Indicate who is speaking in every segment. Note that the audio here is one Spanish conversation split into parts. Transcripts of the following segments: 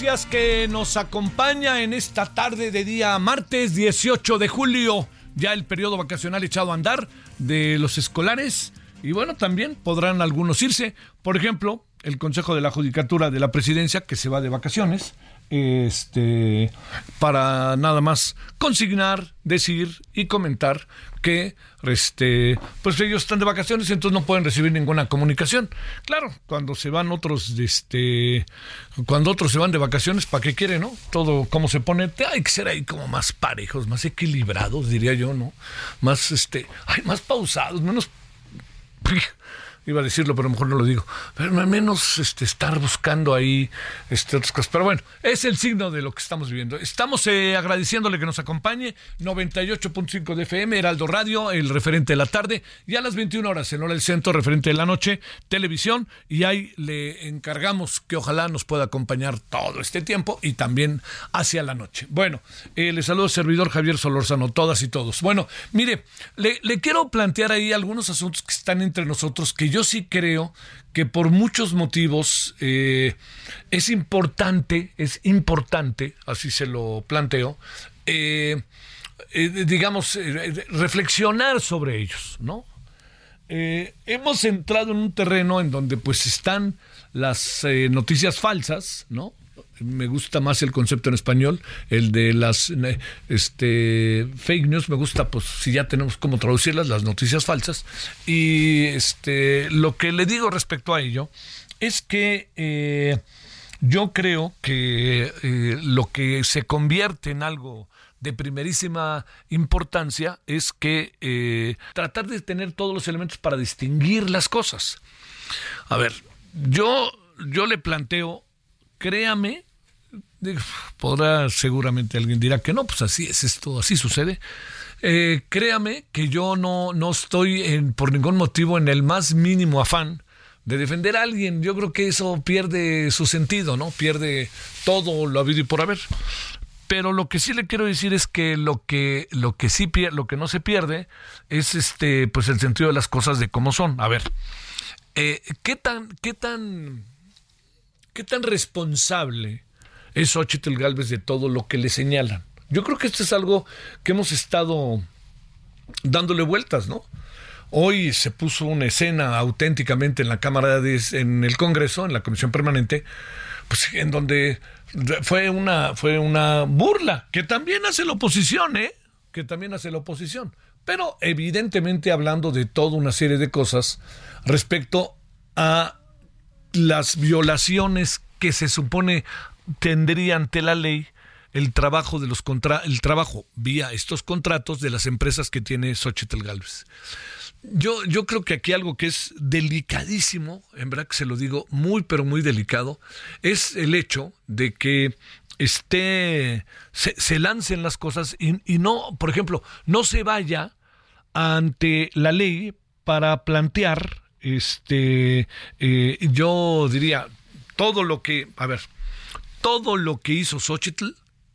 Speaker 1: Gracias que nos acompaña en esta tarde de día martes 18 de julio, ya el periodo vacacional echado a andar de los escolares. Y bueno, también podrán algunos irse, por ejemplo, el Consejo de la Judicatura de la Presidencia que se va de vacaciones, este para nada más consignar, decir y comentar que este pues ellos están de vacaciones entonces no pueden recibir ninguna comunicación. Claro, cuando se van otros este cuando otros se van de vacaciones, ¿para qué quieren, no? Todo cómo se pone, hay que ser ahí como más parejos, más equilibrados, diría yo, ¿no? Más este, ay, más pausados, menos iba a decirlo, pero mejor no lo digo. Pero al menos este, estar buscando ahí este, otras cosas. Pero bueno, es el signo de lo que estamos viviendo. Estamos eh, agradeciéndole que nos acompañe. 98.5 de FM, Heraldo Radio, el referente de la tarde. Y a las 21 horas, en hora del centro, referente de la noche, televisión. Y ahí le encargamos que ojalá nos pueda acompañar todo este tiempo y también hacia la noche. Bueno, eh, le saludo servidor Javier Solórzano, todas y todos. Bueno, mire, le quiero plantear ahí algunos asuntos que están entre nosotros que yo sí creo que por muchos motivos eh, es importante, es importante, así se lo planteo, eh, eh, digamos, reflexionar sobre ellos, ¿no? Hemos entrado en un terreno en donde pues están las noticias falsas, ¿no? Me gusta más el concepto en español, el de las este, fake news, me gusta pues si ya tenemos cómo traducirlas, las noticias falsas. Y este, lo que le digo respecto a ello es que eh, yo creo que eh, lo que se convierte en algo de primerísima importancia es que eh, tratar de tener todos los elementos para distinguir las cosas. A ver, yo, yo le planteo, créame, podrá seguramente alguien dirá que no, pues así es esto, así sucede. Eh, créame que yo no, no estoy en, por ningún motivo en el más mínimo afán de defender a alguien. Yo creo que eso pierde su sentido, ¿no? Pierde todo lo habido y por haber. Pero lo que sí le quiero decir es que lo que lo que sí lo que no se pierde es este pues el sentido de las cosas de cómo son. A ver, eh, qué tan qué tan qué tan responsable es Xochitl Galvez de todo lo que le señalan. Yo creo que esto es algo que hemos estado dándole vueltas, ¿no? Hoy se puso una escena auténticamente en la Cámara de, en el Congreso, en la Comisión Permanente, pues en donde fue una fue una burla que también hace la oposición, ¿eh? Que también hace la oposición, pero evidentemente hablando de toda una serie de cosas respecto a las violaciones que se supone tendría ante la ley el trabajo de los contra el trabajo vía estos contratos de las empresas que tiene Xochitl Galvez. Yo, yo creo que aquí algo que es delicadísimo, en verdad que se lo digo, muy pero muy delicado, es el hecho de que esté, se, lancen las cosas y, y no, por ejemplo, no se vaya ante la ley para plantear, este, eh, yo diría, todo lo que, a ver, todo lo que hizo Xochitl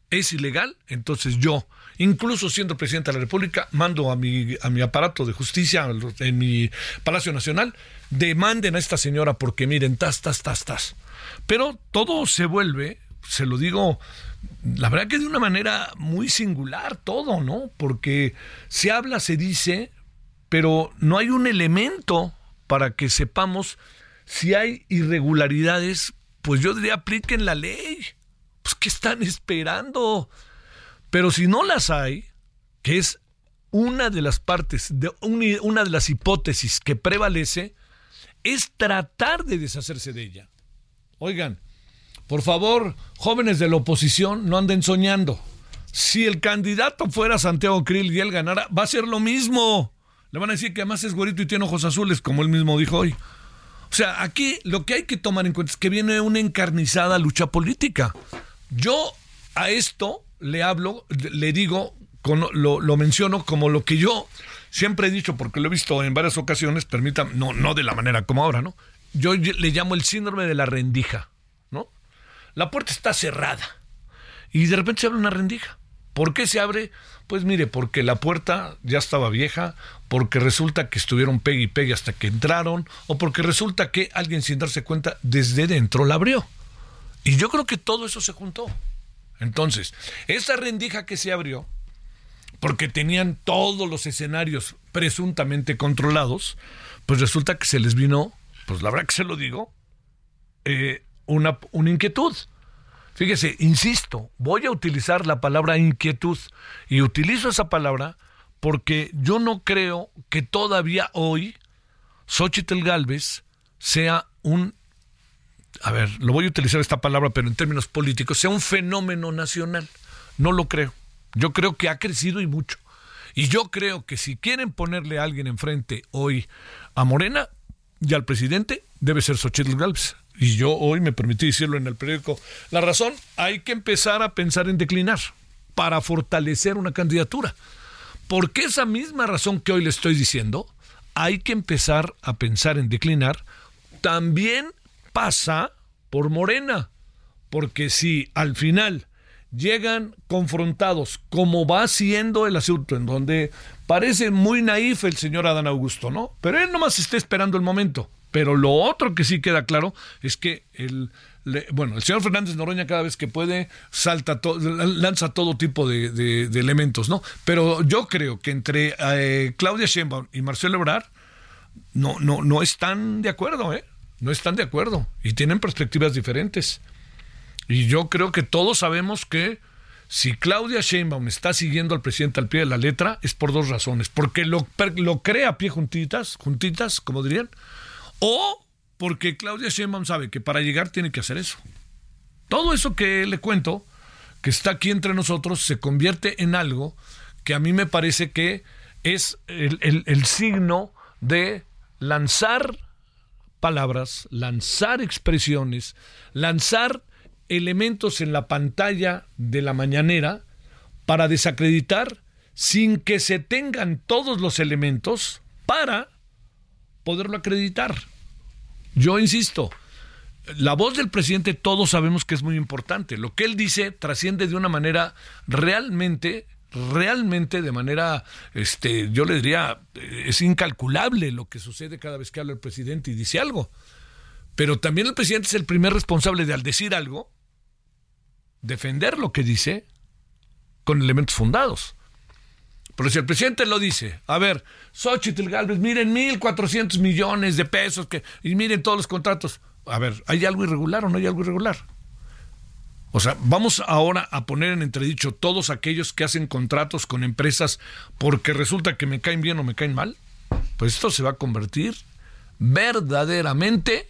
Speaker 1: es ilegal, entonces yo, incluso siendo presidente de la República, mando a mi, a mi aparato de justicia en mi Palacio Nacional, demanden a esta señora porque miren, tas, tas, tas, tas. Pero todo se vuelve se lo digo, la verdad que de una manera muy singular todo, ¿no? Porque se habla, se dice, pero no hay un elemento para que sepamos si hay irregularidades, pues yo diría apliquen la ley. Pues ¿qué están esperando? Pero si no las hay, que es una de las partes, de una de las hipótesis que prevalece, es tratar de deshacerse de ella. Oigan, por favor, jóvenes de la oposición, no anden soñando. Si el candidato fuera Santiago Krill y él ganara, va a ser lo mismo. Le van a decir que además es güerito y tiene ojos azules, como él mismo dijo hoy. O sea, aquí lo que hay que tomar en cuenta es que viene una encarnizada lucha política. Yo a esto le hablo, le digo, lo, menciono como lo que yo siempre he dicho, porque lo he visto en varias ocasiones, permítanme, no, no de la manera como ahora, ¿no? Yo le llamo el síndrome de la rendija, ¿no? La puerta está cerrada y de repente se abre una rendija. ¿Por qué se abre? Pues mire, porque la puerta ya estaba vieja, porque resulta que estuvieron pegue y pegue hasta que entraron, o porque resulta que alguien sin darse cuenta desde dentro la abrió. Y yo creo que todo eso se juntó. Entonces, esa rendija que se abrió, porque tenían todos los escenarios presuntamente controlados, pues resulta que se les vino, pues la verdad que se lo digo, eh, una, una inquietud. Fíjese, insisto, voy a utilizar la palabra inquietud y utilizo esa palabra porque yo no creo que todavía hoy Xochitl Galvez sea un, a ver, lo voy a utilizar esta palabra, pero en términos políticos, sea un fenómeno nacional. No lo creo. Yo creo que ha crecido y mucho. Y yo creo que si quieren ponerle a alguien enfrente hoy a Morena y al presidente, debe ser Xochitl Galvez y yo hoy me permití decirlo en el periódico, la razón, hay que empezar a pensar en declinar para fortalecer una candidatura. Porque esa misma razón que hoy le estoy diciendo, hay que empezar a pensar en declinar, también pasa por Morena. Porque si al final llegan confrontados, como va siendo el asunto, en donde parece muy naif el señor Adán Augusto, ¿no? Pero él nomás está esperando el momento. Pero lo otro que sí queda claro es que el, bueno, el señor Fernández Noroña cada vez que puede salta lanza todo tipo de, elementos, ¿no? Pero yo creo que entre eh, Claudia Sheinbaum y Marcelo Ebrard no, no, no están de acuerdo, ¿eh? No están de acuerdo y tienen perspectivas diferentes. Y yo creo que todos sabemos que si Claudia Sheinbaum está siguiendo al presidente al pie de la letra es por dos razones, porque lo, lo cree a pie juntitas, juntitas, como dirían, o porque Claudia Sheinbaum sabe que para llegar tiene que hacer eso. Todo eso que le cuento, que está aquí entre nosotros, se convierte en algo que a mí me parece que es el, signo de lanzar palabras, lanzar expresiones, lanzar elementos en la pantalla de la mañanera para desacreditar sin que se tengan todos los elementos para poderlo acreditar. Yo insisto, la voz del presidente todos sabemos que es muy importante. Lo que él dice trasciende de una manera realmente realmente de manera, este, yo le diría, es incalculable lo que sucede cada vez que habla el presidente y dice algo. Pero también el presidente es el primer responsable de al decir algo, defender lo que dice con elementos fundados. Pero si el presidente lo dice, a ver, Xochitl Galvez, miren 1.400 millones de pesos que, y miren todos los contratos. A ver, ¿hay algo irregular o no hay algo irregular? O sea, vamos ahora a poner en entredicho todos aquellos que hacen contratos con empresas porque resulta que me caen bien o me caen mal. Pues esto se va a convertir verdaderamente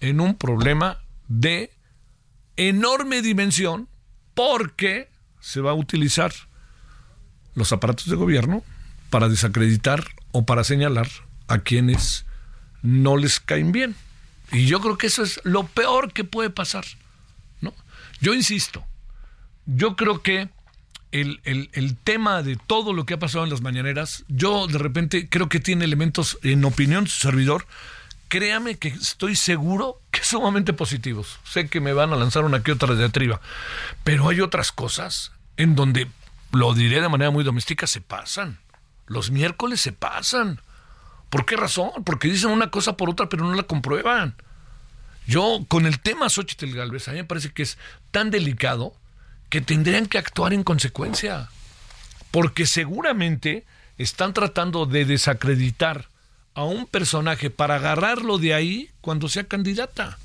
Speaker 1: en un problema de enorme dimensión porque se va a utilizar los aparatos de gobierno para desacreditar o para señalar a quienes no les caen bien. Y yo creo que eso es lo peor que puede pasar. ¿no? Yo insisto, yo creo que el, el, tema de todo lo que ha pasado en las mañaneras, yo de repente creo que tiene elementos, en opinión su servidor, créame que estoy seguro que sumamente positivos. Sé que me van a lanzar una que otra diatriba, pero hay otras cosas en donde lo diré de manera muy doméstica, se pasan. Los miércoles se pasan. ¿Por qué razón? Porque dicen una cosa por otra, pero no la comprueban. Yo, con el tema Xochitl Galvez, a mí me parece que es tan delicado que tendrían que actuar en consecuencia. Porque seguramente están tratando de desacreditar a un personaje para agarrarlo de ahí cuando sea candidata.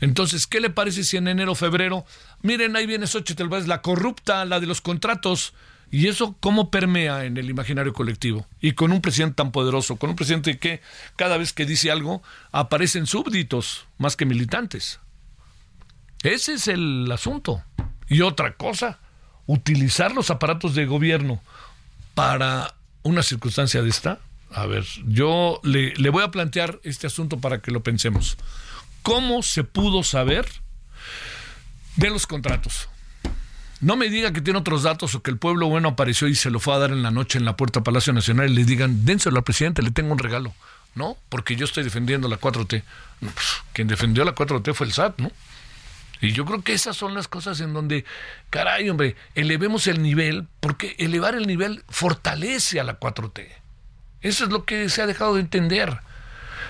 Speaker 1: Entonces, ¿qué le parece si en enero, febrero, miren, ahí viene Xochitl Galvez, la corrupta, la de los contratos, y eso cómo permea en el imaginario colectivo. Y con un presidente tan poderoso, con un presidente que cada vez que dice algo aparecen súbditos más que militantes. Ese es el asunto. Y otra cosa, utilizar los aparatos de gobierno para una circunstancia de esta. A ver, yo le, le voy a plantear este asunto para que lo pensemos. ¿Cómo se pudo saber de los contratos? No me diga que tiene otros datos o que el pueblo bueno apareció y se lo fue a dar en la noche en la puerta Palacio Nacional y le digan, dénselo al presidente, le tengo un regalo. No, porque yo estoy defendiendo la 4T. Pues, quien defendió la 4T fue el SAT, ¿no? Y yo creo que esas son las cosas en donde, caray, hombre, elevemos el nivel, porque elevar el nivel fortalece a la 4T. Eso es lo que se ha dejado de entender.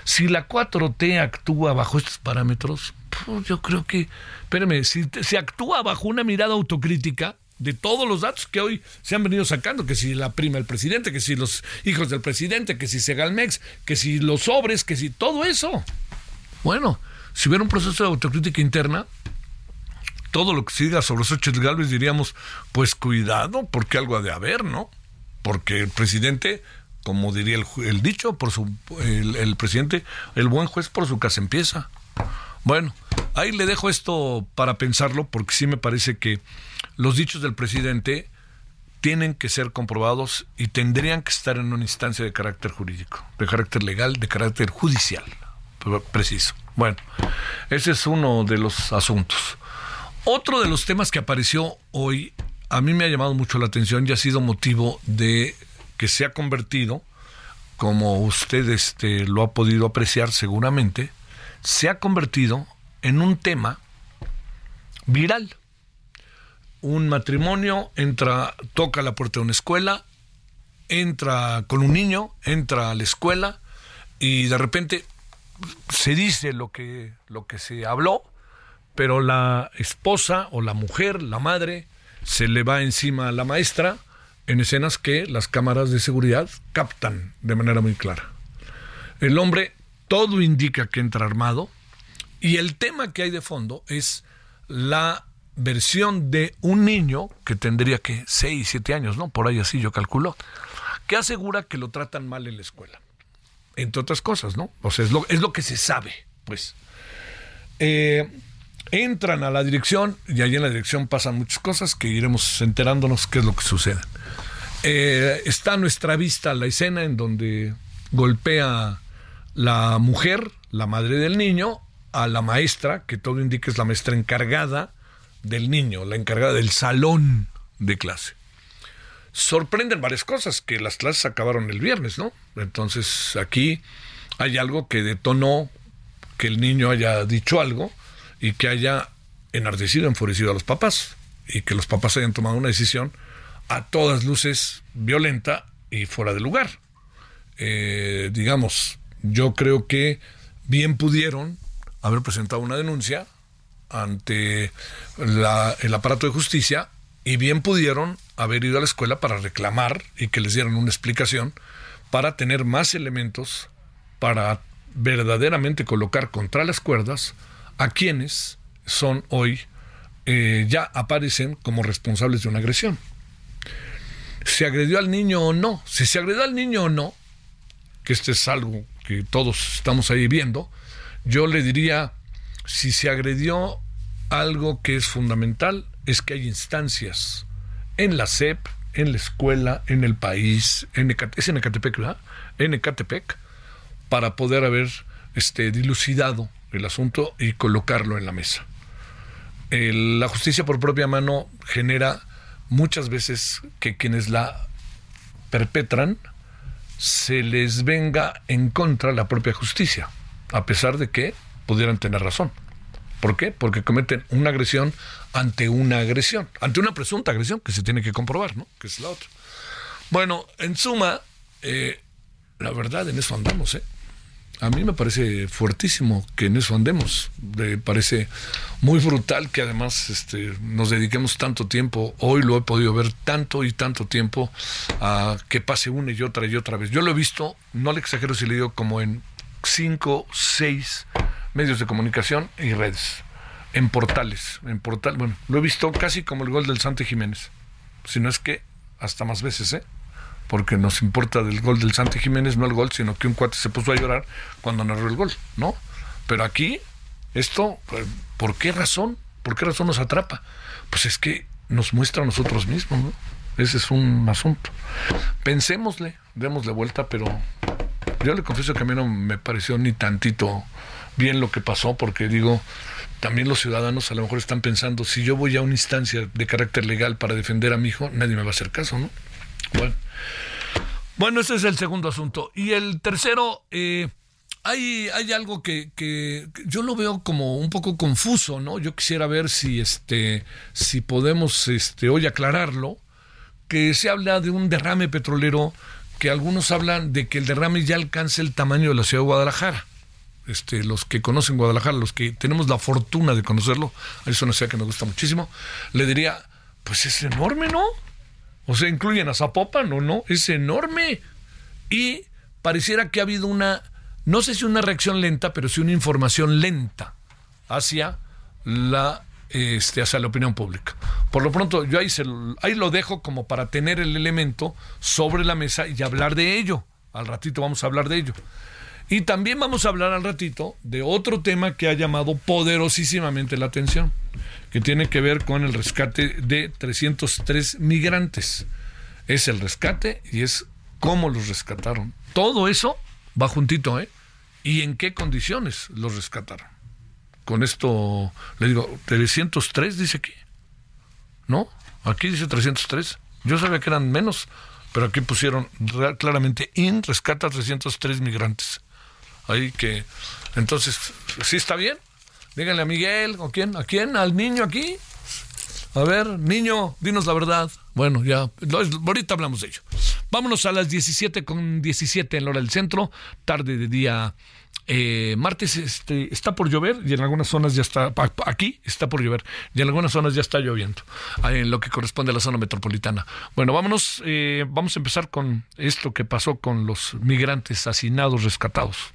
Speaker 1: Si la 4T actúa bajo estos parámetros, pues yo creo que, espérame, si se actúa bajo una mirada autocrítica de todos los datos que hoy se han venido sacando, que si la prima del presidente, que si los hijos del presidente, que si Segalmex, que si los sobres, que si todo eso. Bueno, si hubiera un proceso de autocrítica interna, todo lo que se diga sobre Xochitl Galvez diríamos, pues cuidado, porque algo ha de haber, ¿no? Porque el presidente como diría el, dicho, por su, el, el, presidente, el buen juez por su casa empieza. Bueno, ahí le dejo esto para pensarlo, porque sí me parece que los dichos del presidente tienen que ser comprobados y tendrían que estar en una instancia de carácter jurídico, de carácter legal, de carácter judicial, preciso. Bueno, ese es uno de los asuntos. Otro de los temas que apareció hoy, a mí me ha llamado mucho la atención y ha sido motivo de que se ha convertido, como usted este, lo ha podido apreciar seguramente, se ha convertido en un tema viral. Un matrimonio entra, toca la puerta de una escuela, entra con un niño, entra a la escuela y de repente se dice lo que, lo que se habló, pero la esposa o la mujer, la madre, se le va encima a la maestra en escenas que las cámaras de seguridad captan de manera muy clara. El hombre todo indica que entra armado y el tema que hay de fondo es la versión de un niño que tendría que 6, 7 años, ¿no? Por ahí así yo calculo, que asegura que lo tratan mal en la escuela. Entre otras cosas, ¿no? O sea, es lo, es lo que se sabe, pues. Eh, entran a la dirección y allí en la dirección pasan muchas cosas que iremos enterándonos qué es lo que sucede. Eh, está a nuestra vista la escena en donde golpea la mujer, la madre del niño, a la maestra, que todo indica es la maestra encargada del niño, la encargada del salón de clase. Sorprenden varias cosas, que las clases acabaron el viernes, ¿no? Entonces aquí hay algo que detonó que el niño haya dicho algo y que haya enardecido, enfurecido a los papás y que los papás hayan tomado una decisión a todas luces violenta y fuera de lugar. Eh, digamos, yo creo que bien pudieron haber presentado una denuncia ante el aparato de justicia y bien pudieron haber ido a la escuela para reclamar y que les dieran una explicación para tener más elementos para verdaderamente colocar contra las cuerdas a quienes son hoy eh, ya aparecen como responsables de una agresión. ¿Se agredió al niño o no? Si se agredió al niño o no, que este es algo que todos estamos ahí viendo, yo le diría, si se agredió algo que es fundamental, es que hay instancias en la SEP, en la escuela, en el país, en es en Ecatepec, ¿verdad? En Ecatepec, para poder haber este, dilucidado el asunto y colocarlo en la mesa. la justicia por propia mano genera muchas veces que quienes la perpetran se les venga en contra la propia justicia, a pesar de que pudieran tener razón. ¿Por qué? Porque cometen una agresión ante una agresión, ante una presunta agresión que se tiene que comprobar, ¿no? Que es la otra. Bueno, en suma, eh, la verdad en eso andamos, ¿eh? A mí me parece fuertísimo que en eso andemos. Me parece muy brutal que además este, nos dediquemos tanto tiempo, hoy lo he podido ver tanto y tanto tiempo, a que pase una y otra y otra vez. Yo lo he visto, no le exagero si le digo, como en cinco, seis medios de comunicación y redes, en portales, en portal, bueno, lo he visto casi como el gol del Santi Jiménez, si no es que hasta más veces, ¿eh? Porque nos importa del gol del Santi Jiménez, no el gol, sino que un cuate se puso a llorar cuando narró el gol, ¿no? Pero aquí, esto, pues, ¿por qué razón? ¿Por qué razón nos atrapa? Pues es que nos muestra a nosotros mismos, ¿no? Ese es un asunto. Pensémosle, démosle vuelta, pero yo le confieso que a mí no me pareció ni tantito bien lo que pasó, porque digo, también los ciudadanos a lo mejor están pensando, si yo voy a una instancia de carácter legal para defender a mi hijo, nadie me va a hacer caso, ¿no? Bueno, bueno, ese es el segundo asunto. Y el tercero, eh, hay, hay algo que, que, yo lo veo como un poco confuso, ¿no? Yo quisiera ver si, este, si podemos este, hoy aclararlo, que se habla de un derrame petrolero, que algunos hablan de que el derrame ya alcanza el tamaño de la ciudad de Guadalajara. Este, los que conocen Guadalajara, los que tenemos la fortuna de conocerlo, es una ciudad que me gusta muchísimo, le diría, pues es enorme, ¿no? O sea, incluyen a Zapopan o no, es enorme. Y pareciera que ha habido una, no sé si una reacción lenta, pero sí una información lenta hacia la, este, hacia la opinión pública. Por lo pronto, yo ahí, se, ahí lo dejo como para tener el elemento sobre la mesa y hablar de ello. Al ratito vamos a hablar de ello. Y también vamos a hablar al ratito de otro tema que ha llamado poderosísimamente la atención que tiene que ver con el rescate de 303 migrantes. Es el rescate y es cómo los rescataron. Todo eso va juntito, ¿eh? ¿Y en qué condiciones los rescataron? Con esto le digo, 303 dice aquí. ¿No? Aquí dice 303. Yo sabía que eran menos, pero aquí pusieron claramente IN rescata 303 migrantes. Ahí que entonces sí está bien, Díganle a Miguel, ¿o quién? ¿A quién? ¿Al niño aquí? A ver, niño, dinos la verdad. Bueno, ya, ahorita hablamos de ello. Vámonos a las 17 con 17 en la hora del centro, tarde de día eh, martes este, está por llover y en algunas zonas ya está, aquí está por llover y en algunas zonas ya está lloviendo, en lo que corresponde a la zona metropolitana. Bueno, vámonos, eh, vamos a empezar con esto que pasó con los migrantes asesinados rescatados.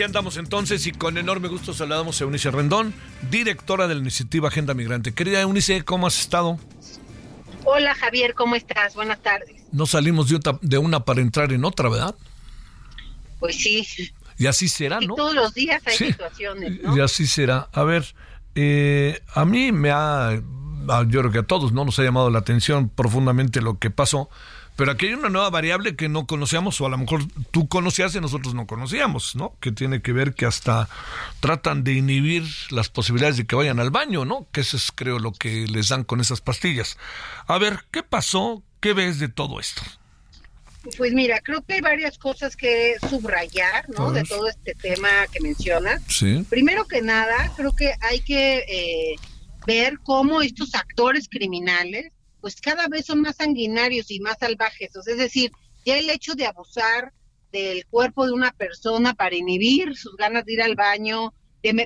Speaker 1: Aquí andamos entonces y con enorme gusto saludamos a Eunice Rendón, directora de la iniciativa Agenda Migrante. Querida Eunice, ¿cómo has estado?
Speaker 2: Hola Javier, ¿cómo estás? Buenas tardes.
Speaker 1: No salimos de, una para entrar en otra, ¿verdad?
Speaker 2: Pues sí.
Speaker 1: Y así será, ¿no?
Speaker 2: todos los días hay situaciones, ¿no?
Speaker 1: Y así será. A ver, eh, a mí me ha, yo creo que a todos, ¿no? Nos ha llamado la atención profundamente lo que pasó pero aquí hay una nueva variable que no conocíamos, o a lo mejor tú conocías y nosotros no conocíamos, ¿no? Que tiene que ver que hasta tratan de inhibir las posibilidades de que vayan al baño, ¿no? Que eso es, creo, lo que les dan con esas pastillas. A ver, ¿qué pasó? ¿Qué ves de todo esto?
Speaker 2: Pues mira, creo que hay varias cosas que subrayar, ¿no? De todo este tema que mencionas.
Speaker 1: Sí.
Speaker 2: Primero que nada, creo que hay que eh, ver cómo estos actores criminales pues cada vez son más sanguinarios y más salvajes. es decir, ya el hecho de abusar del cuerpo de una persona para inhibir sus ganas de ir al baño,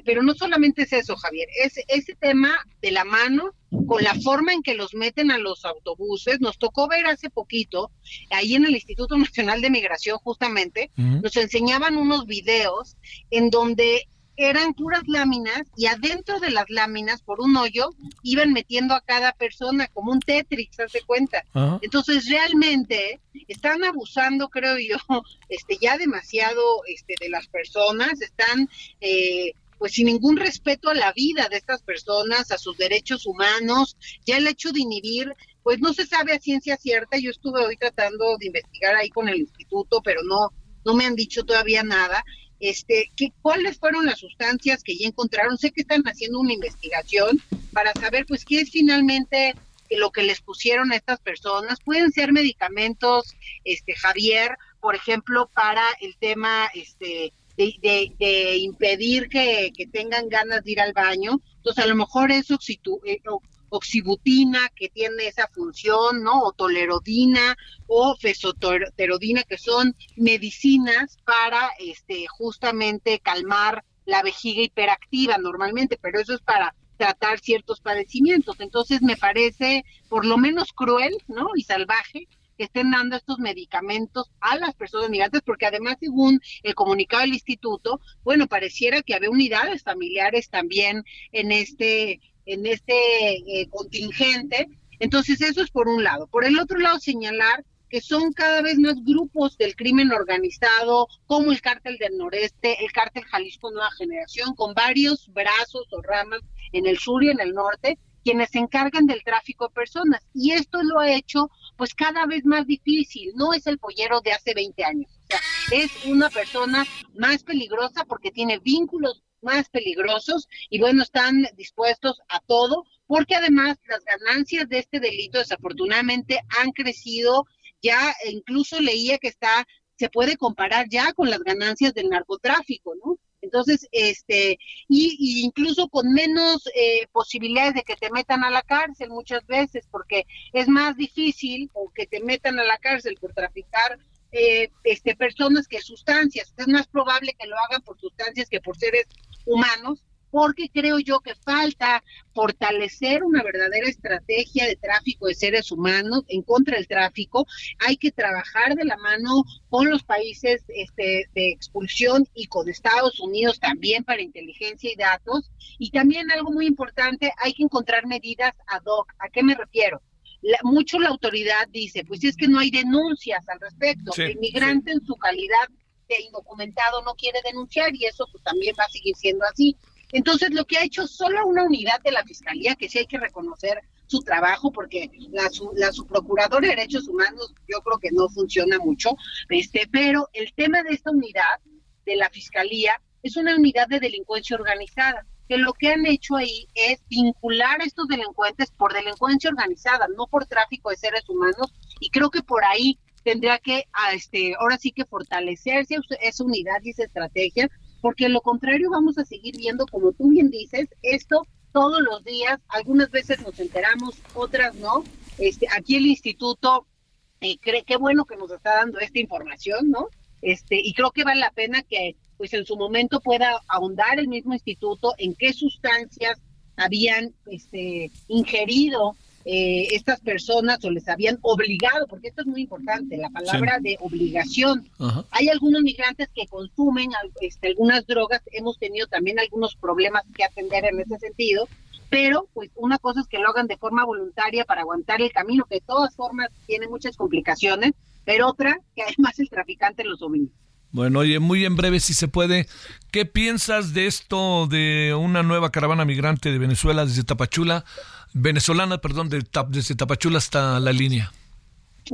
Speaker 2: pero no solamente es eso, Javier, es ese tema de la mano con la forma en que los meten a los autobuses. Nos tocó ver hace poquito, ahí en el Instituto Nacional de Migración justamente, nos enseñaban unos videos en donde eran puras láminas y adentro de las láminas, por un hoyo, iban metiendo a cada persona como un Tetris, ¿se cuenta? Entonces, realmente están abusando, creo yo, este ya demasiado este de las personas, están eh, pues sin ningún respeto a la vida de estas personas, a sus derechos humanos, ya el hecho de inhibir, pues no se sabe a ciencia cierta, yo estuve hoy tratando de investigar ahí con el instituto, pero no, no me han dicho todavía nada, este, ¿qué, cuáles fueron las sustancias que ya encontraron, sé que están haciendo una investigación para saber pues qué es finalmente lo que les pusieron a estas personas, pueden ser medicamentos, este, Javier, por ejemplo, para el tema, este, de, impedir que, tengan ganas de ir al baño. Entonces, a lo mejor es eh, oxibutina, que tiene esa función, ¿no? O tolerodina o fesoterodina, que son medicinas para este, justamente calmar la vejiga hiperactiva normalmente, pero eso es para tratar ciertos padecimientos. Entonces, me parece por lo menos cruel, ¿no? Y salvaje que estén dando estos medicamentos a las personas migrantes, porque además, según el comunicado del instituto, bueno, pareciera que había unidades familiares también en este, en este eh, contingente. Entonces, eso es por un lado. Por el otro lado, señalar que son cada vez más grupos del crimen organizado, como el cártel del noreste, el cártel Jalisco Nueva Generación, con varios brazos o ramas en el sur y en el norte, quienes se encargan del tráfico de personas. Y esto lo ha hecho pues cada vez más difícil. No es el pollero de hace 20 años. O sea, es una persona más peligrosa porque tiene vínculos más peligrosos y bueno, están dispuestos a todo porque además las ganancias de este delito desafortunadamente han crecido. Ya incluso leía que está se puede comparar ya con las ganancias del narcotráfico, ¿no? Entonces, este, y, incluso con menos eh, posibilidades de que te metan a la cárcel muchas veces, porque es más difícil o que te metan a la cárcel por traficar eh, este, personas que sustancias. Es más probable que lo hagan por sustancias que por seres humanos porque creo yo que falta fortalecer una verdadera estrategia de tráfico de seres humanos en contra del tráfico. Hay que trabajar de la mano con los países este, de expulsión y con Estados Unidos también para inteligencia y datos. Y también algo muy importante, hay que encontrar medidas ad hoc. ¿A qué me refiero? mucho la autoridad dice, pues es que no hay denuncias al respecto. el migrante en su calidad de indocumentado no quiere denunciar y eso pues también va a seguir siendo así. Entonces, lo que ha hecho solo una unidad de la Fiscalía, que sí hay que reconocer su trabajo, porque la, la subprocuradora de Derechos Humanos yo creo que no funciona mucho, este, pero el tema de esta unidad de la Fiscalía es una unidad de delincuencia organizada, que lo que han hecho ahí es vincular a estos delincuentes por delincuencia organizada, no por tráfico de seres humanos, y creo que por ahí tendría que, este, ahora sí que fortalecerse esa unidad y esa estrategia, porque lo contrario vamos a seguir viendo, como tú bien dices, esto todos los días, algunas veces nos enteramos, otras no. Este, aquí el instituto eh, cree qué bueno que nos está dando esta información, ¿no? Este, y creo que vale la pena que pues en su momento pueda ahondar el mismo instituto en qué sustancias habían este, ingerido eh, estas personas o les habían obligado, porque esto es muy importante, la palabra de obligación. Hay algunos migrantes que consumen este, algunas drogas, hemos tenido también algunos problemas que atender en ese sentido, pero pues una cosa es que lo hagan de forma voluntaria para aguantar el camino, que de todas formas tiene muchas complicaciones, pero otra que además el traficante los obliga.
Speaker 1: Bueno, oye, muy en breve, si se puede, ¿qué piensas de esto de una nueva caravana migrante de Venezuela desde Tapachula venezolana, perdón, de, desde Tapachula hasta la línea?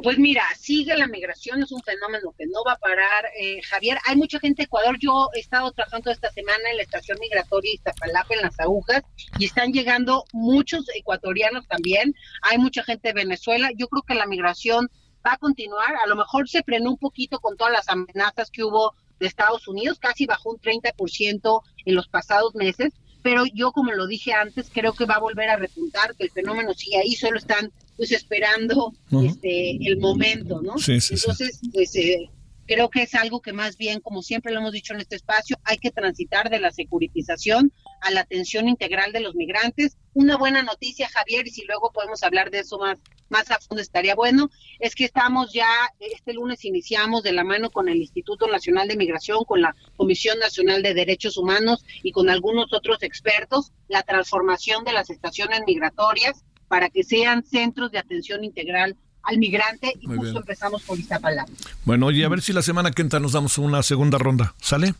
Speaker 2: Pues mira, sigue la migración, es un fenómeno que no va a parar. Eh, Javier, hay mucha gente de Ecuador. Yo he estado trabajando esta semana en la estación migratoria Iztapalapa, en las agujas, y están llegando muchos ecuatorianos también. Hay mucha gente de Venezuela. Yo creo que la migración va a continuar. A lo mejor se frenó un poquito con todas las amenazas que hubo de Estados Unidos, casi bajó un 30% en los pasados meses, pero yo como lo dije antes, creo que va a volver a repuntar, que el fenómeno sigue ahí, solo están pues esperando este el momento, ¿no? Entonces, pues eh, creo que es algo que más bien, como siempre lo hemos dicho en este espacio, hay que transitar de la securitización a la atención integral de los migrantes. Una buena noticia, Javier, y si luego podemos hablar de eso más más a fondo estaría bueno, es que estamos ya, este lunes iniciamos de la mano con el Instituto Nacional de Migración, con la Comisión Nacional de Derechos Humanos y con algunos otros expertos, la transformación de las estaciones migratorias para que sean centros de atención integral al migrante y justo empezamos por Iztapalapa.
Speaker 1: Bueno, y a ver si la semana que entra nos damos una segunda ronda, ¿sale?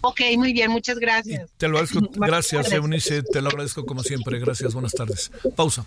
Speaker 2: Ok, muy bien, muchas gracias.
Speaker 1: te lo agradezco. Gracias, Eunice, te lo agradezco como siempre. Gracias, buenas tardes. Pausa.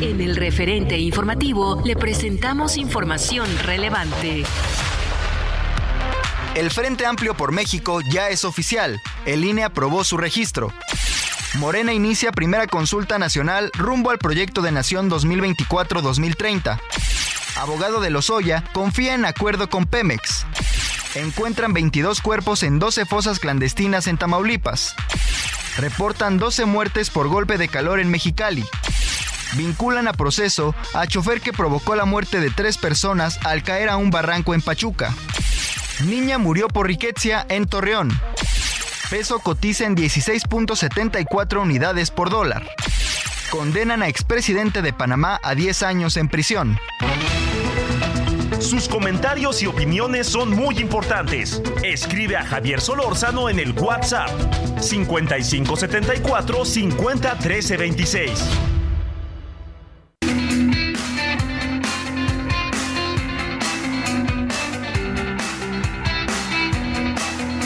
Speaker 3: En el referente informativo le presentamos información relevante.
Speaker 4: El Frente Amplio por México ya es oficial. El INE aprobó su registro. Morena inicia primera consulta nacional rumbo al proyecto de Nación 2024-2030. Abogado de Lozoya confía en acuerdo con Pemex. Encuentran 22 cuerpos en 12 fosas clandestinas en Tamaulipas. Reportan 12 muertes por golpe de calor en Mexicali. Vinculan a proceso a chofer que provocó la muerte de tres personas al caer a un barranco en Pachuca. Niña murió por riqueza en Torreón. Peso cotiza en 16.74 unidades por dólar. Condenan a expresidente de Panamá a 10 años en prisión.
Speaker 5: Sus comentarios y opiniones son muy importantes. Escribe a Javier Solórzano en el WhatsApp 5574 501326.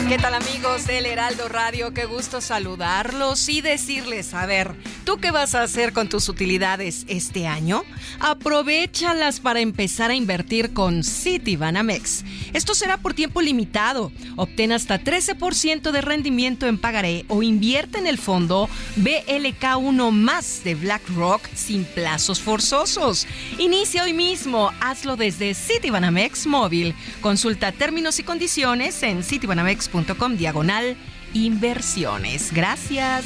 Speaker 6: ¿Qué tal amigos del Heraldo Radio? Qué gusto saludarlos y decirles, a ver, ¿tú qué vas a hacer con tus utilidades este año? Aprovechalas para empezar a invertir con Citibanamex. Esto será por tiempo limitado. Obtén hasta 13% de rendimiento en pagaré o invierte en el fondo BLK1 más de BlackRock sin plazos forzosos. Inicia hoy mismo. Hazlo desde Citibanamex móvil. Consulta términos y condiciones en citibanamex.com diagonal inversiones. Gracias.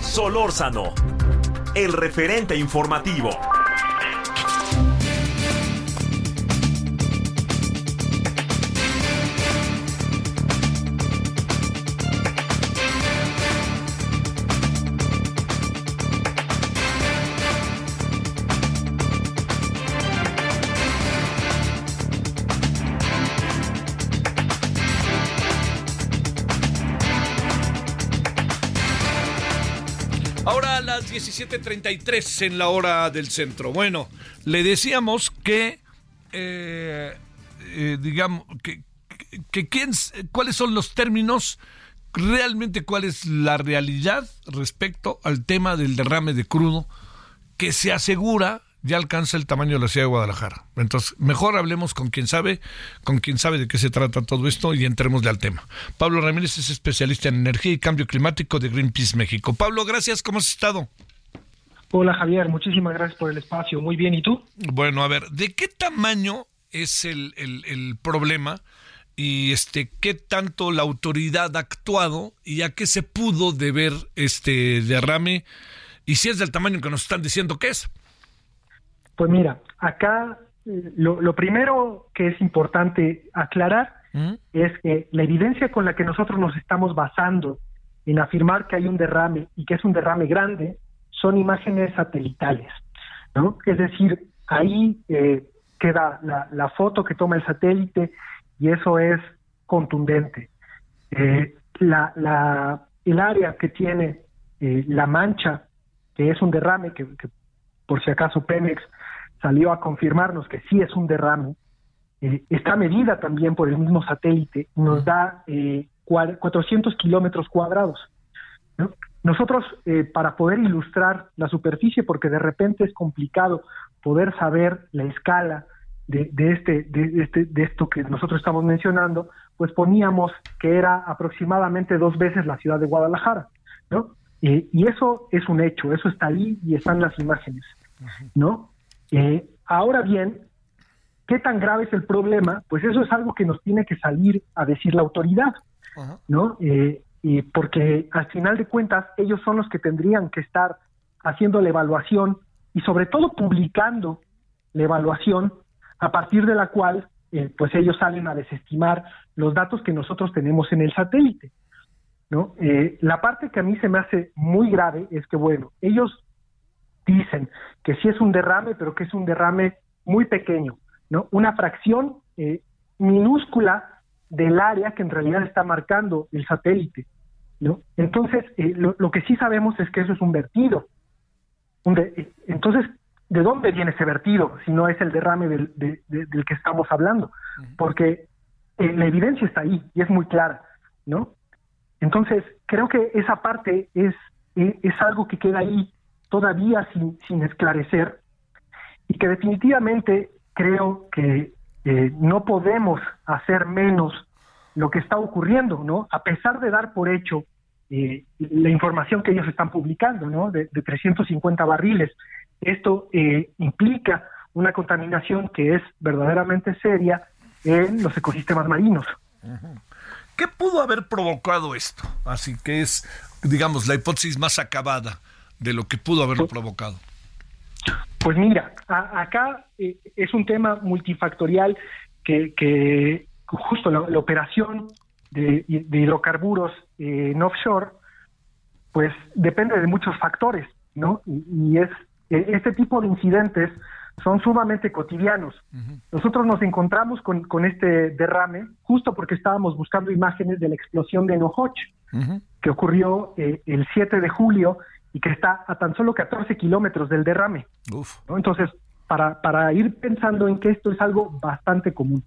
Speaker 5: Solórzano, el referente informativo.
Speaker 1: 17.33 en la hora del centro. Bueno, le decíamos que, eh, eh, digamos, que, quién, cuáles son los términos, realmente cuál es la realidad respecto al tema del derrame de crudo que se asegura ya alcanza el tamaño de la ciudad de Guadalajara. Entonces, mejor hablemos con quien sabe, con quien sabe de qué se trata todo esto y entremos al tema. Pablo Ramírez es especialista en energía y cambio climático de Greenpeace México. Pablo, gracias, ¿cómo has estado?
Speaker 7: Hola Javier, muchísimas gracias por el espacio. Muy bien, ¿y tú?
Speaker 1: Bueno, a ver, ¿de qué tamaño es el, el, el problema? y este qué tanto la autoridad ha actuado y a qué se pudo deber este derrame y si es del tamaño que nos están diciendo que es.
Speaker 7: Pues mira, acá lo, lo primero que es importante aclarar ¿Mm? es que la evidencia con la que nosotros nos estamos basando en afirmar que hay un derrame y que es un derrame grande son imágenes satelitales, ¿no? Es decir, ahí eh, queda la, la, foto que toma el satélite y eso es contundente. Eh, la, la, el área que tiene eh, la mancha, que es un derrame, que, que por si acaso Pemex salió a confirmarnos que sí es un derrame, está medida también por el mismo satélite y nos da eh, 400 kilómetros cuadrados. Nosotros, eh, para poder ilustrar la superficie, porque de repente es complicado poder saber la escala de, este, de, este, de esto que nosotros estamos mencionando, pues poníamos que era aproximadamente dos veces la ciudad de Guadalajara, ¿no? y eso es un hecho, eso está ahí y están las imágenes, ¿no? Eh, ahora bien, ¿qué tan grave es el problema? Pues eso es algo que nos tiene que salir a decir la autoridad, ¿no? Eh, y porque al final de cuentas ellos son los que tendrían que estar haciendo la evaluación y sobre todo publicando la evaluación a partir de la cual eh, pues ellos salen a desestimar los datos que nosotros tenemos en el satélite. ¿no? Eh, la parte que a mí se me hace muy grave es que, bueno, ellos dicen que sí es un derrame, pero que es un derrame muy pequeño, ¿no? Una fracción eh, minúscula del área que en realidad está marcando el satélite, ¿no? Entonces, eh, lo, que sí sabemos es que eso es un vertido. entonces, ¿de dónde viene ese vertido si no es el derrame del, del que estamos hablando? Porque la evidencia está ahí y es muy clara, ¿no? Entonces, creo que esa parte es, es, algo que queda ahí todavía sin, sin esclarecer y que definitivamente creo que eh, no podemos hacer menos lo que está ocurriendo, ¿no? A pesar de dar por hecho eh, la información que ellos están publicando, ¿no? De, 350 barriles. Esto eh, implica una contaminación que es verdaderamente seria en los ecosistemas marinos.
Speaker 1: ¿Qué pudo haber provocado esto? Así que es, digamos, la hipótesis más acabada de lo que pudo haberlo provocado.
Speaker 7: Pues mira, acá eh, es un tema multifactorial que, justo la, operación de, hidrocarburos en offshore, pues depende de muchos factores, ¿no? y es e, este tipo de incidentes son sumamente cotidianos. Nosotros nos encontramos con, con, este derrame justo porque estábamos buscando imágenes de la explosión de Nohoch, que ocurrió eh, el 7 de julio y que está a tan solo 14 kilómetros del derrame. Entonces, para, para ir pensando en que esto es algo bastante común.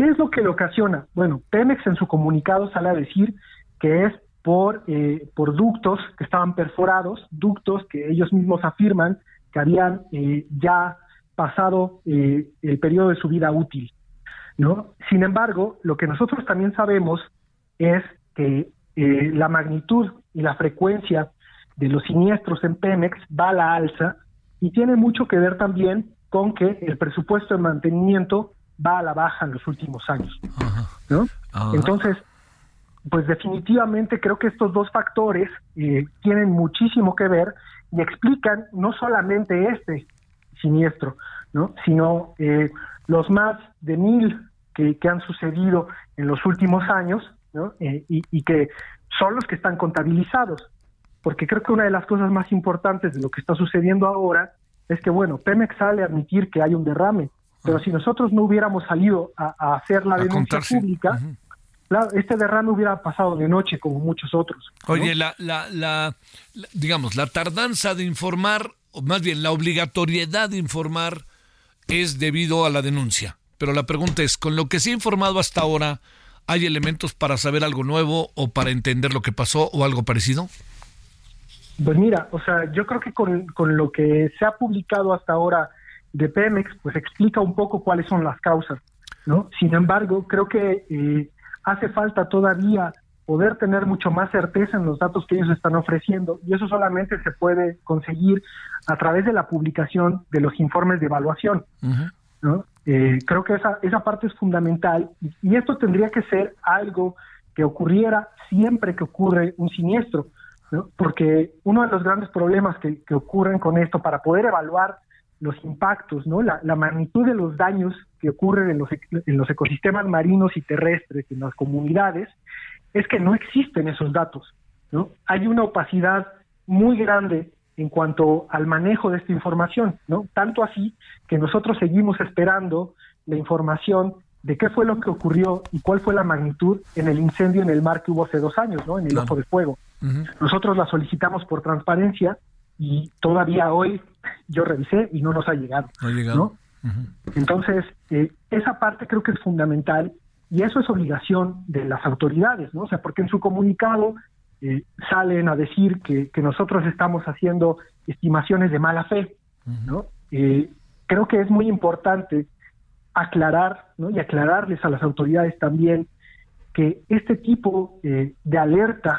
Speaker 7: ¿Qué es lo que lo ocasiona? Bueno, Pemex en su comunicado sale a decir que es por, eh, por ductos que estaban perforados, ductos que ellos mismos afirman que habían eh, ya pasado eh, el periodo de su vida útil. ¿no? Sin embargo, lo que nosotros también sabemos es que eh, la magnitud y la frecuencia de los siniestros en Pemex va a la alza y tiene mucho que ver también con que el presupuesto de mantenimiento va a la baja en los últimos años. ¿no? Entonces, pues definitivamente creo que estos dos factores eh, tienen muchísimo que ver y explican no solamente este, siniestro, ¿no? sino eh, los más de mil que, han sucedido en los últimos años ¿no? Eh, y, que son los que están contabilizados. Porque creo que una de las cosas más importantes de lo que está sucediendo ahora es que, bueno, Pemex sale a admitir que hay un derrame, pero si nosotros no hubiéramos salido a, hacer la denuncia pública, este derrame hubiera pasado de noche como muchos otros.
Speaker 1: Oye, la, la, la, digamos, la tardanza de informar o más bien la obligatoriedad de informar es debido a la denuncia. Pero la pregunta es, con lo que se ha informado hasta ahora, ¿hay elementos para saber algo nuevo o para entender lo que pasó o algo parecido?
Speaker 7: Pues mira, o sea, yo creo que con, lo que se ha publicado hasta ahora de Pemex, pues explica un poco cuáles son las causas, ¿no? Sin embargo, creo que eh, hace falta todavía poder tener mucho más certeza en los datos que ellos están ofreciendo y eso solamente se puede conseguir a través de la publicación de los informes de evaluación. ¿no? Eh, creo que esa, esa parte es fundamental y, esto tendría que ser algo que ocurriera siempre que ocurre un siniestro, ¿no? porque uno de los grandes problemas que, que ocurren con esto para poder evaluar los impactos, ¿no? La, la, magnitud de los daños que ocurren en los, en los ecosistemas marinos y terrestres, en las comunidades, es que no existen esos datos, ¿no? Hay una opacidad muy grande en cuanto al manejo de esta información, ¿no? Tanto así que nosotros seguimos esperando la información de qué fue lo que ocurrió y cuál fue la magnitud en el incendio en el mar que hubo hace dos años, ¿no? En el Ojo de Fuego. Nosotros la solicitamos por transparencia y todavía hoy yo revisé y no nos ha llegado. No ha llegado. Entonces, eh, esa parte creo que es fundamental y eso es obligación de las autoridades, ¿no? O sea, porque en su comunicado eh, salen a decir que, que, nosotros estamos haciendo estimaciones de mala fe, ¿no? Eh, creo que es muy importante aclarar, ¿no? Y aclararles a las autoridades también que este tipo eh, de alertas,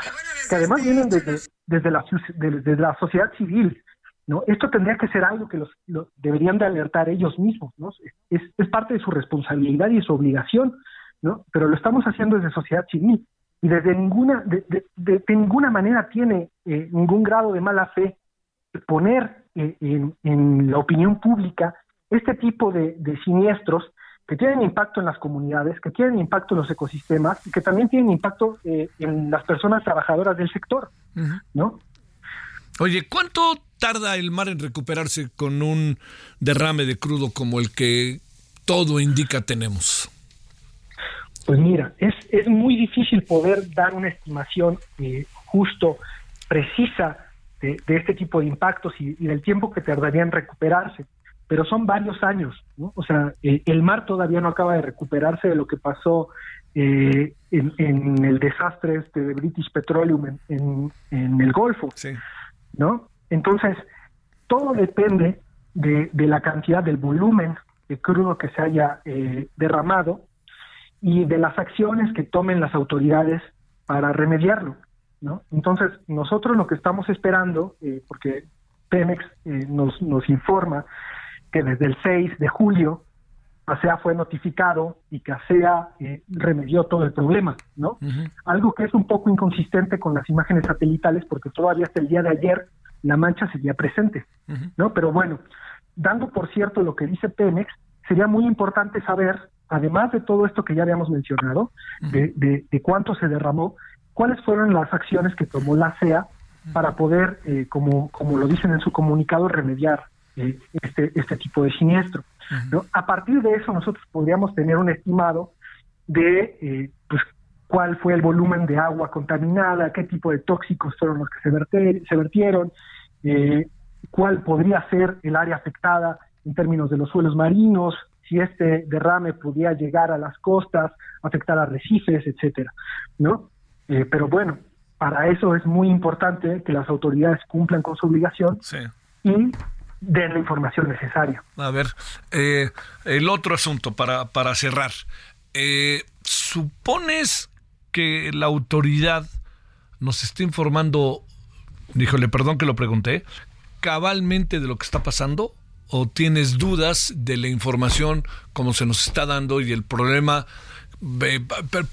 Speaker 7: que además vienen desde, desde, la, sociedad civil, ¿no? Esto tendría que ser algo que los, deberían de alertar ellos mismos, ¿no? Es, parte de su responsabilidad y su obligación, ¿no? Pero lo estamos haciendo desde sociedad civil y desde ninguna, de, ninguna manera tiene eh, ningún grado de mala fe poner eh, en, la opinión pública este tipo de, de, siniestros que tienen impacto en las comunidades, que tienen impacto en los ecosistemas y que también tienen impacto eh, en las personas trabajadoras del sector, ¿no?
Speaker 1: Oye, ¿cuánto tarda el mar en recuperarse con un derrame de crudo como el que todo indica tenemos?
Speaker 7: Pues mira, es, es muy difícil poder dar una estimación eh, justo, precisa de, este tipo de impactos y, del tiempo que tardaría en recuperarse, pero son varios años, ¿no? O sea, eh, el mar todavía no acaba de recuperarse de lo que pasó eh, en, el desastre este de British Petroleum en, en, el Golfo, ¿no? Entonces, todo depende de, de, la cantidad del volumen de crudo que se haya derramado y de las acciones que tomen las autoridades para remediarlo. ¿no? Entonces, nosotros lo que estamos esperando, eh, porque Pemex eh, nos, nos informa que desde el 6 de julio ASEA fue notificado y que ASEA eh, remedió todo el problema, ¿no? Algo que es un poco inconsistente con las imágenes satelitales porque todavía hasta el día de ayer la mancha seguía presente, ¿no? Pero bueno, dando por cierto lo que dice Pemex, sería muy importante saber además de todo esto que ya habíamos mencionado, de, de, cuánto se derramó, cuáles fueron las acciones que tomó la CEA para poder, eh, como, como lo dicen en su comunicado, remediar eh, este, este tipo de siniestro. ¿no? A partir de eso nosotros podríamos tener un estimado de eh, pues, cuál fue el volumen de agua contaminada, qué tipo de tóxicos fueron los que se, se vertieron, cuál podría ser el área afectada en términos de los suelos marinos, si este derrame pudiera llegar a las costas, afectar a arrecifes, etcétera, ¿no? Eh, pero bueno, para eso es muy importante que las autoridades cumplan con su obligación y den la información necesaria.
Speaker 1: A ver, eh, el otro asunto para, para cerrar. Eh, ¿Supones que la autoridad nos está informando, díjole, perdón que lo pregunté, cabalmente de lo que está pasando? o tienes dudas de la información como se nos está dando y el problema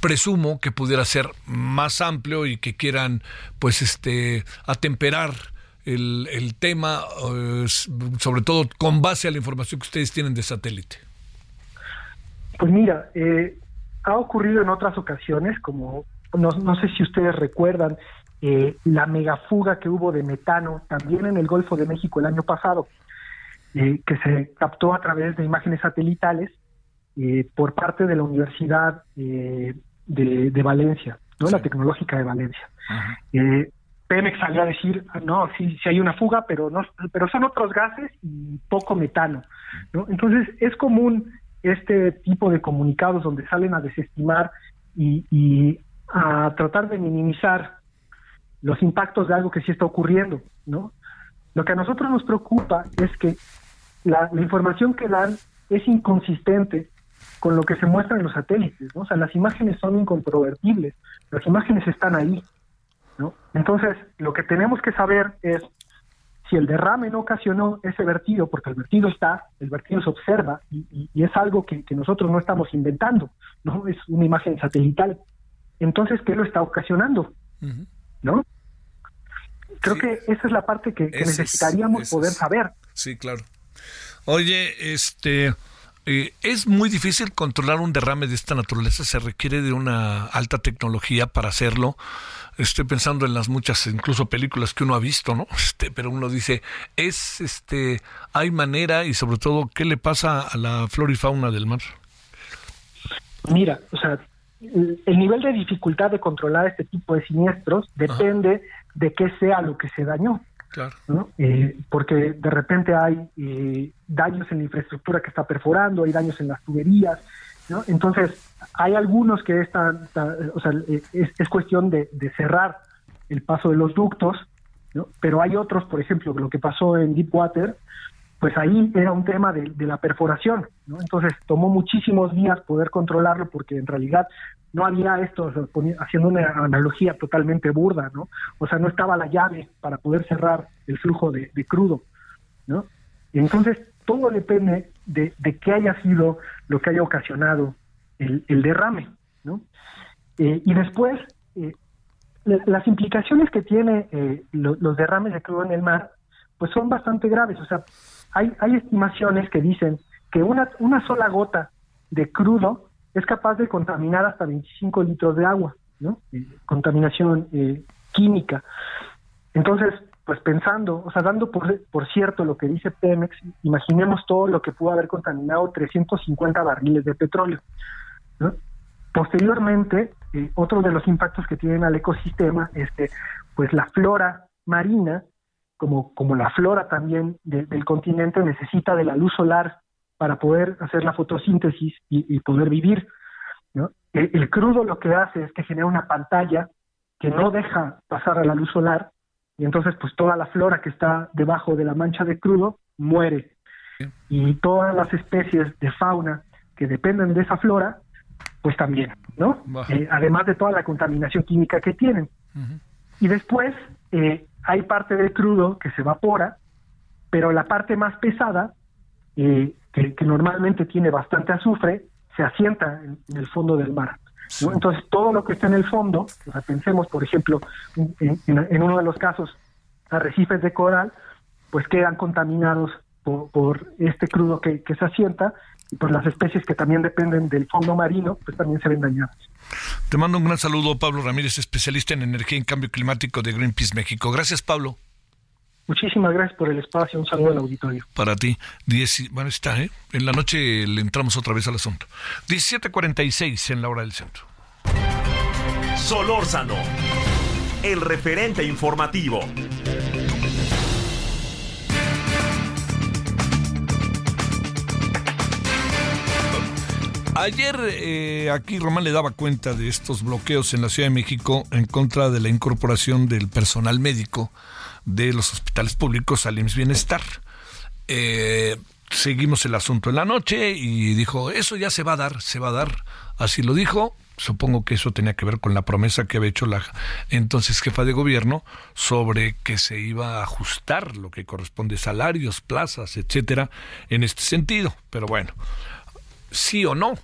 Speaker 1: presumo que pudiera ser más amplio y que quieran pues este atemperar el, el tema eh, sobre todo con base a la información que ustedes tienen de satélite
Speaker 7: pues mira eh, ha ocurrido en otras ocasiones como no, no sé si ustedes recuerdan eh, la megafuga que hubo de metano también en el Golfo de México el año pasado eh, que se captó a través de imágenes satelitales eh, por parte de la Universidad eh, de, Valencia, no la tecnológica de Valencia. Pemex salió a decir, no, sí, sí hay una fuga, pero no, pero son otros gases y poco metano. ¿no? Entonces es común este tipo de comunicados donde salen a desestimar y, a tratar de minimizar los impactos de algo que sí está ocurriendo, ¿no? Lo que a nosotros nos preocupa es que la, información que dan es inconsistente con lo que se muestra en los satélites, ¿no? O sea, las imágenes son incontrovertibles, las imágenes están ahí, ¿no? Entonces, lo que tenemos que saber es si el derrame no ocasionó ese vertido, porque el vertido está, el vertido se observa y, es algo que, nosotros no estamos inventando, ¿no? Es una imagen satelital. Entonces, ¿qué lo está ocasionando? ¿No? Creo que esa es la parte que, necesitaríamos poder saber.
Speaker 1: Sí, claro. Oye, este, eh, es muy difícil controlar un derrame de esta naturaleza, se requiere de una alta tecnología para hacerlo. Estoy pensando en las muchas, incluso películas que uno ha visto, ¿no? Este, pero uno dice, es, este, hay manera y sobre todo, ¿qué le pasa a la flora y fauna del mar?
Speaker 7: Mira, o sea, el nivel de dificultad de controlar este tipo de siniestros depende de qué sea lo que se dañó,
Speaker 1: Claro.
Speaker 7: Eh, porque de repente hay eh, daños en la infraestructura que está perforando, hay daños en las tuberías, ¿no? Entonces, hay algunos que están, o sea, es, es cuestión de, cerrar el paso de los ductos. Pero hay otros, por ejemplo, lo que pasó en Deepwater, pues ahí era un tema de, de, la perforación, ¿no? Entonces tomó muchísimos días poder controlarlo porque en realidad no había esto, haciendo una analogía totalmente burda, ¿no? O sea, no estaba la llave para poder cerrar el flujo de, crudo, ¿no? entonces todo depende de, de, qué haya sido lo que haya ocasionado el, derrame, ¿no? Eh, y después, eh, las implicaciones que tiene eh, los derrames de crudo en el mar, pues son bastante graves. O sea, hay, hay estimaciones que dicen que una, una sola gota de crudo es capaz de contaminar hasta 25 litros de agua, ¿no? Contaminación eh, química. Entonces, pues pensando, o sea, dando por, por cierto lo que dice Pemex, imaginemos todo lo que pudo haber contaminado 350 barriles de petróleo. ¿no? Posteriormente, eh, otro de los impactos que tienen al ecosistema es que, pues la flora marina, como, como la flora también del continente, necesita de la luz solar para poder hacer la fotosíntesis y, poder vivir. ¿no? El, crudo lo que hace es que genera una pantalla que no deja pasar a la luz solar y entonces pues toda la flora que está debajo de la mancha de crudo muere y todas las especies de fauna que dependen de esa flora pues también, ¿no? Eh, además de toda la contaminación química que tienen. Y después eh, hay parte del crudo que se evapora, pero la parte más pesada eh, que, normalmente tiene bastante azufre, se asienta en, el fondo del mar. Entonces, todo lo que está en el fondo, pensemos, por ejemplo, en, uno de los casos, arrecifes de coral, pues quedan contaminados por, este crudo que, se asienta y por las especies que también dependen del fondo marino, pues también se ven dañadas.
Speaker 1: Te mando un gran saludo, Pablo Ramírez, especialista en energía y cambio climático de Greenpeace México. Gracias, Pablo.
Speaker 7: Muchísimas gracias por el espacio. Un saludo al auditorio.
Speaker 1: Para ti. Diez, bueno, está, ¿eh? En la noche le entramos otra vez al asunto. 17.46 en la hora del centro.
Speaker 5: Solórzano, el referente informativo.
Speaker 1: Ayer eh, aquí Román le daba cuenta de estos bloqueos en la Ciudad de México en contra de la incorporación del personal médico de los hospitales públicos al IMSS Bienestar. Eh, seguimos el asunto en la noche y dijo, eso ya se va a dar, se va a dar. Así lo dijo. Supongo que eso tenía que ver con la promesa que había hecho la entonces jefa de gobierno sobre que se iba a ajustar lo que corresponde salarios, plazas, etcétera, en este sentido. Pero bueno, sí o no,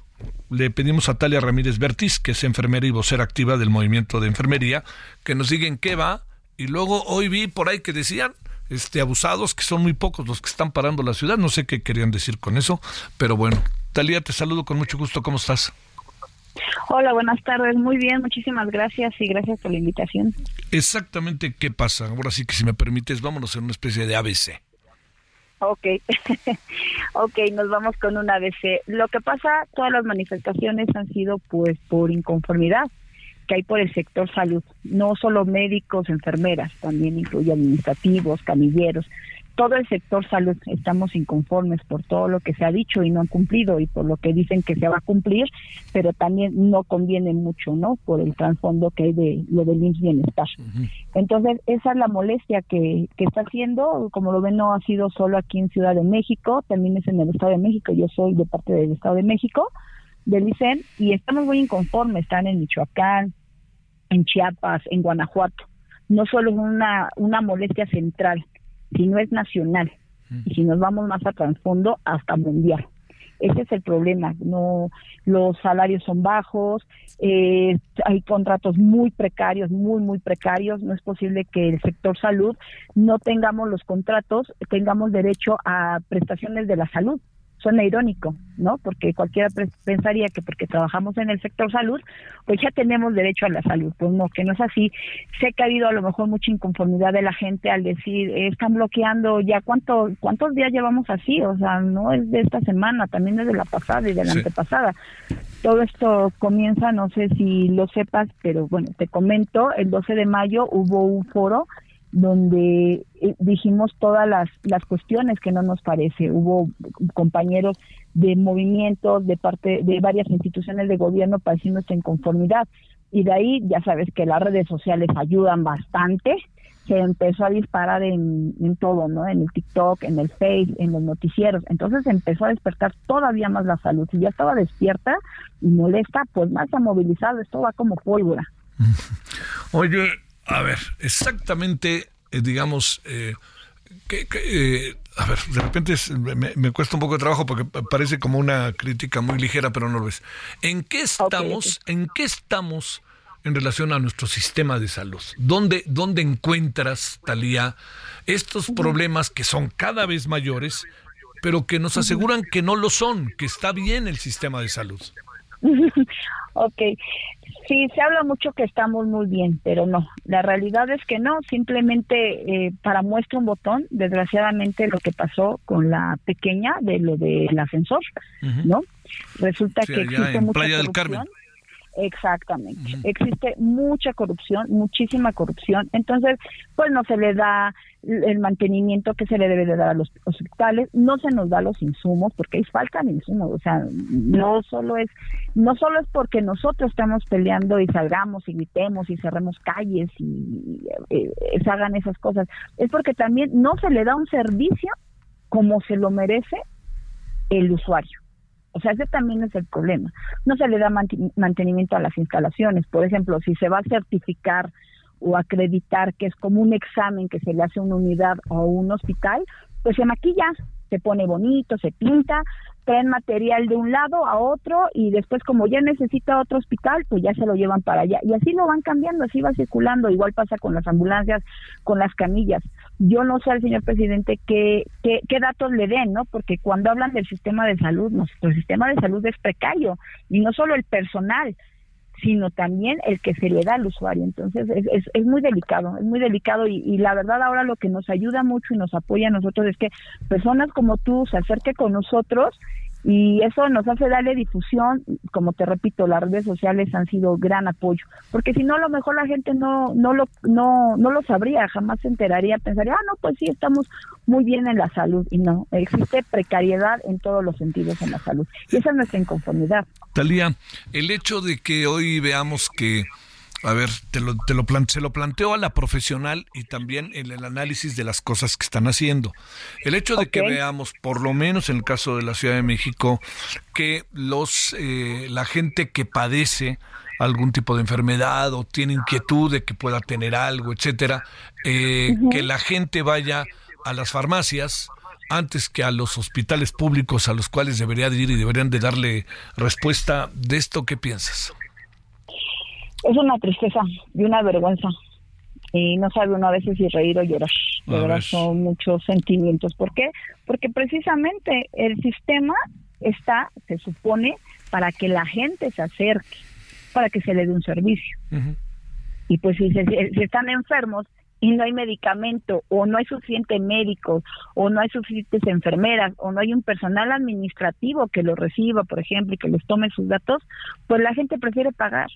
Speaker 1: le pedimos a Talia Ramírez Bertis, que es enfermera y vocera activa del movimiento de enfermería, que nos diga en qué va y luego hoy vi por ahí que decían este abusados, que son muy pocos los que están parando la ciudad, no sé qué querían decir con eso, pero bueno, Talía, te saludo con mucho gusto, ¿cómo estás?
Speaker 8: Hola, buenas tardes, muy bien, muchísimas gracias y gracias por la invitación.
Speaker 1: Exactamente, ¿qué pasa? Ahora sí que si me permites, vámonos en una especie de ABC.
Speaker 8: Ok, ok, nos vamos con un ABC. Lo que pasa, todas las manifestaciones han sido pues por inconformidad que hay por el sector salud, no solo médicos, enfermeras, también incluye administrativos, camilleros, todo el sector salud estamos inconformes por todo lo que se ha dicho y no han cumplido y por lo que dicen que se va a cumplir, pero también no conviene mucho, ¿no? Por el trasfondo que hay de lo del IMSS Bienestar. Entonces, esa es la molestia que, que está haciendo, como lo ven, no ha sido solo aquí en Ciudad de México, también es en el Estado de México, yo soy de parte del Estado de México, del ICEN y estamos muy inconformes, están en Michoacán, en Chiapas, en Guanajuato. No solo es una, una molestia central, sino es nacional. Y si nos vamos más a trasfondo, hasta mundial. Ese es el problema. No, los salarios son bajos, eh, hay contratos muy precarios, muy muy precarios. No es posible que el sector salud no tengamos los contratos, tengamos derecho a prestaciones de la salud suena irónico, ¿no? Porque cualquiera pensaría que porque trabajamos en el sector salud, pues ya tenemos derecho a la salud. Pues no, que no es así. Sé que ha habido a lo mejor mucha inconformidad de la gente al decir, están bloqueando ya, ¿cuánto, ¿cuántos días llevamos así? O sea, no es de esta semana, también es de la pasada y de la antepasada. Todo esto comienza, no sé si lo sepas, pero bueno, te comento, el 12 de mayo hubo un foro donde eh, dijimos todas las, las cuestiones que no nos parece. Hubo compañeros de movimientos, de parte de varias instituciones de gobierno pareciendo en conformidad Y de ahí, ya sabes que las redes sociales ayudan bastante, se empezó a disparar en, en, todo, ¿no? En el TikTok, en el Face, en los noticieros. Entonces empezó a despertar todavía más la salud. Si ya estaba despierta y molesta, pues más ha movilizado. Esto va como pólvora.
Speaker 1: Oye, a ver, exactamente, eh, digamos, eh, que, eh, a ver, de repente me, cuesta un poco de trabajo porque parece como una crítica muy ligera, pero no lo es. ¿En qué estamos? ¿En qué estamos? en relación a nuestro sistema de salud? ¿Dónde, dónde encuentras, Talía, estos problemas que son cada vez mayores, pero que nos aseguran que no lo son, que está bien el sistema de salud?
Speaker 8: ok, sí, se habla mucho que estamos muy bien, pero no, la realidad es que no, simplemente eh, para muestra un botón, desgraciadamente lo que pasó con la pequeña de lo del ascensor, ¿no? Resulta que existe mucha Playa del Carmen Exactamente. Existe mucha corrupción, muchísima corrupción. Entonces, pues no se le da el mantenimiento que se le debe de dar a los hospitales, no se nos da los insumos porque hay falta de insumos, o sea, no solo es no solo es porque nosotros estamos peleando y salgamos y gritemos y cerremos calles y eh, se hagan esas cosas, es porque también no se le da un servicio como se lo merece el usuario. O sea, ese también es el problema. No se le da mantenimiento a las instalaciones. Por ejemplo, si se va a certificar o acreditar que es como un examen que se le hace a una unidad o a un hospital, pues se maquilla, se pone bonito, se pinta, traen material de un lado a otro y después como ya necesita otro hospital, pues ya se lo llevan para allá. Y así lo van cambiando, así va circulando. Igual pasa con las ambulancias, con las camillas. Yo no sé al señor presidente qué, qué, qué datos le den, ¿no? Porque cuando hablan del sistema de salud, nuestro sistema de salud es precario y no solo el personal, sino también el que se le da al usuario. Entonces es, es, es muy delicado, es muy delicado y, y, la verdad ahora lo que nos ayuda mucho y nos apoya a nosotros es que personas como tú se acerquen con nosotros y eso nos hace darle difusión, como te repito, las redes sociales han sido gran apoyo, porque si no a lo mejor la gente no no lo no no lo sabría, jamás se enteraría, pensaría, "Ah, no, pues sí, estamos muy bien en la salud." Y no, existe precariedad en todos los sentidos en la salud. Y esa es nuestra inconformidad.
Speaker 1: Talía, el hecho de que hoy veamos que a ver, te lo, te lo se lo planteo a la profesional y también en el análisis de las cosas que están haciendo. El hecho de que veamos, por lo menos en el caso de la Ciudad de México, que los eh, la gente que padece algún tipo de enfermedad o tiene inquietud de que pueda tener algo, etcétera, eh, que la gente vaya a las farmacias antes que a los hospitales públicos a los cuales debería de ir y deberían de darle respuesta de esto, ¿qué piensas?
Speaker 8: Es una tristeza y una vergüenza. Y no sabe uno a veces si reír o llorar. De verdad son muchos sentimientos. ¿Por qué? Porque precisamente el sistema está, se supone, para que la gente se acerque, para que se le dé un servicio. Y pues si, si están enfermos y no hay medicamento o no hay suficientes médicos o no hay suficientes enfermeras o no hay un personal administrativo que lo reciba, por ejemplo, y que les tome sus datos, pues la gente prefiere pagar.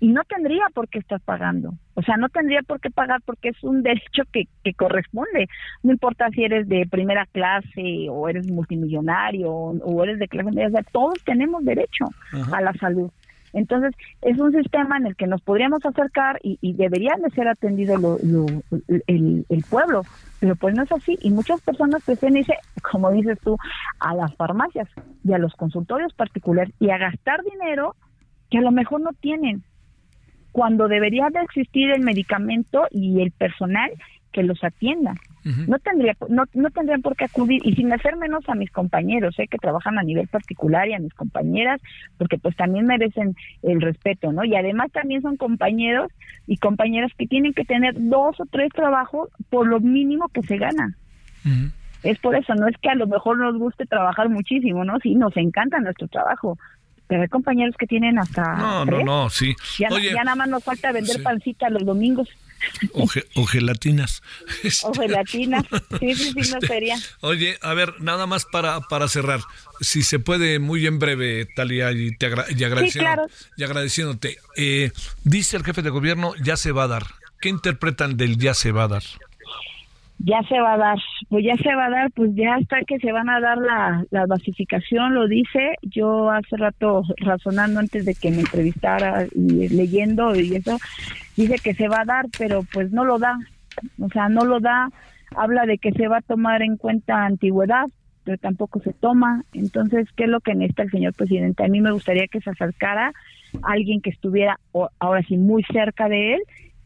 Speaker 8: Y no tendría por qué estar pagando. O sea, no tendría por qué pagar porque es un derecho que, que corresponde. No importa si eres de primera clase o eres multimillonario o, eres de clase media. O sea, todos tenemos derecho a la salud. Entonces, es un sistema en el que nos podríamos acercar y, y deberían de ser atendido el, el, pueblo, pero pues no es así. Y muchas personas prefieren irse, como dices tú, a las farmacias y a los consultorios particulares y a gastar dinero que a lo mejor no tienen, cuando debería de existir el medicamento y el personal que los atienda. No tendría no, no tendrían por qué acudir y sin hacer menos a mis compañeros, ¿eh? que trabajan a nivel particular y a mis compañeras, porque pues también merecen el respeto, ¿no? Y además también son compañeros y compañeras que tienen que tener dos o tres trabajos por lo mínimo que se gana. Es por eso, no es que a lo mejor nos guste trabajar muchísimo, ¿no? Sí, nos encanta nuestro trabajo, pero hay compañeros que tienen hasta.
Speaker 1: No, no, no, sí.
Speaker 8: Ya, ya, nada más nos falta vender pancita los domingos.
Speaker 1: O, gelatinas.
Speaker 8: O gelatinas. Sí, sí, sí, no sería.
Speaker 1: Oye, a ver, nada más para, para cerrar. Si se puede, muy en breve, Talia, y, te y, agradeciendo, y agradeciéndote. Eh, dice el jefe de gobierno, ya se va a dar. ¿Qué interpretan del ya se va a dar?
Speaker 8: Ya se va a dar, pues ya se va a dar, pues ya está que se van a dar la, la basificación, lo dice. Yo hace rato razonando antes de que me entrevistara y leyendo y eso, dice que se va a dar, pero pues no lo da. O sea, no lo da. Habla de que se va a tomar en cuenta antigüedad, pero tampoco se toma. Entonces, ¿qué es lo que necesita el señor presidente? A mí me gustaría que se acercara alguien que estuviera ahora sí muy cerca de él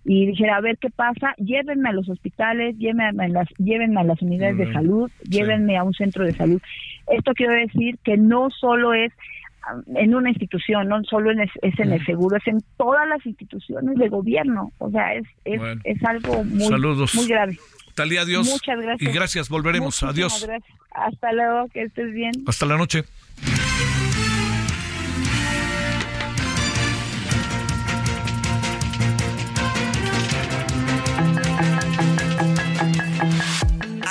Speaker 8: y dijera, a ver qué pasa, llévenme a los hospitales, llévenme a las, llévenme a las unidades de salud, llévenme a un centro de salud. Esto quiero decir que no solo es um, en una institución, no solo en es, en el seguro, es en todas las instituciones de gobierno. O sea, es, es, es algo muy, muy grave.
Speaker 1: Talía, adiós. Muchas gracias. Y gracias, volveremos. adiós.
Speaker 8: Hasta luego, que estés bien.
Speaker 1: Hasta la noche.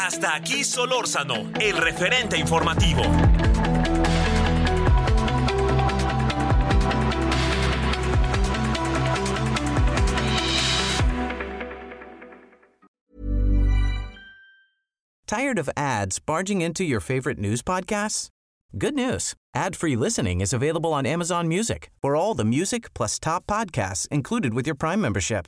Speaker 5: Hasta aquí Solórzano, el referente informativo.
Speaker 9: Tired of ads barging into your favorite news podcasts? Good news. Ad-free listening is available on Amazon Music for all the music plus top podcasts included with your Prime membership.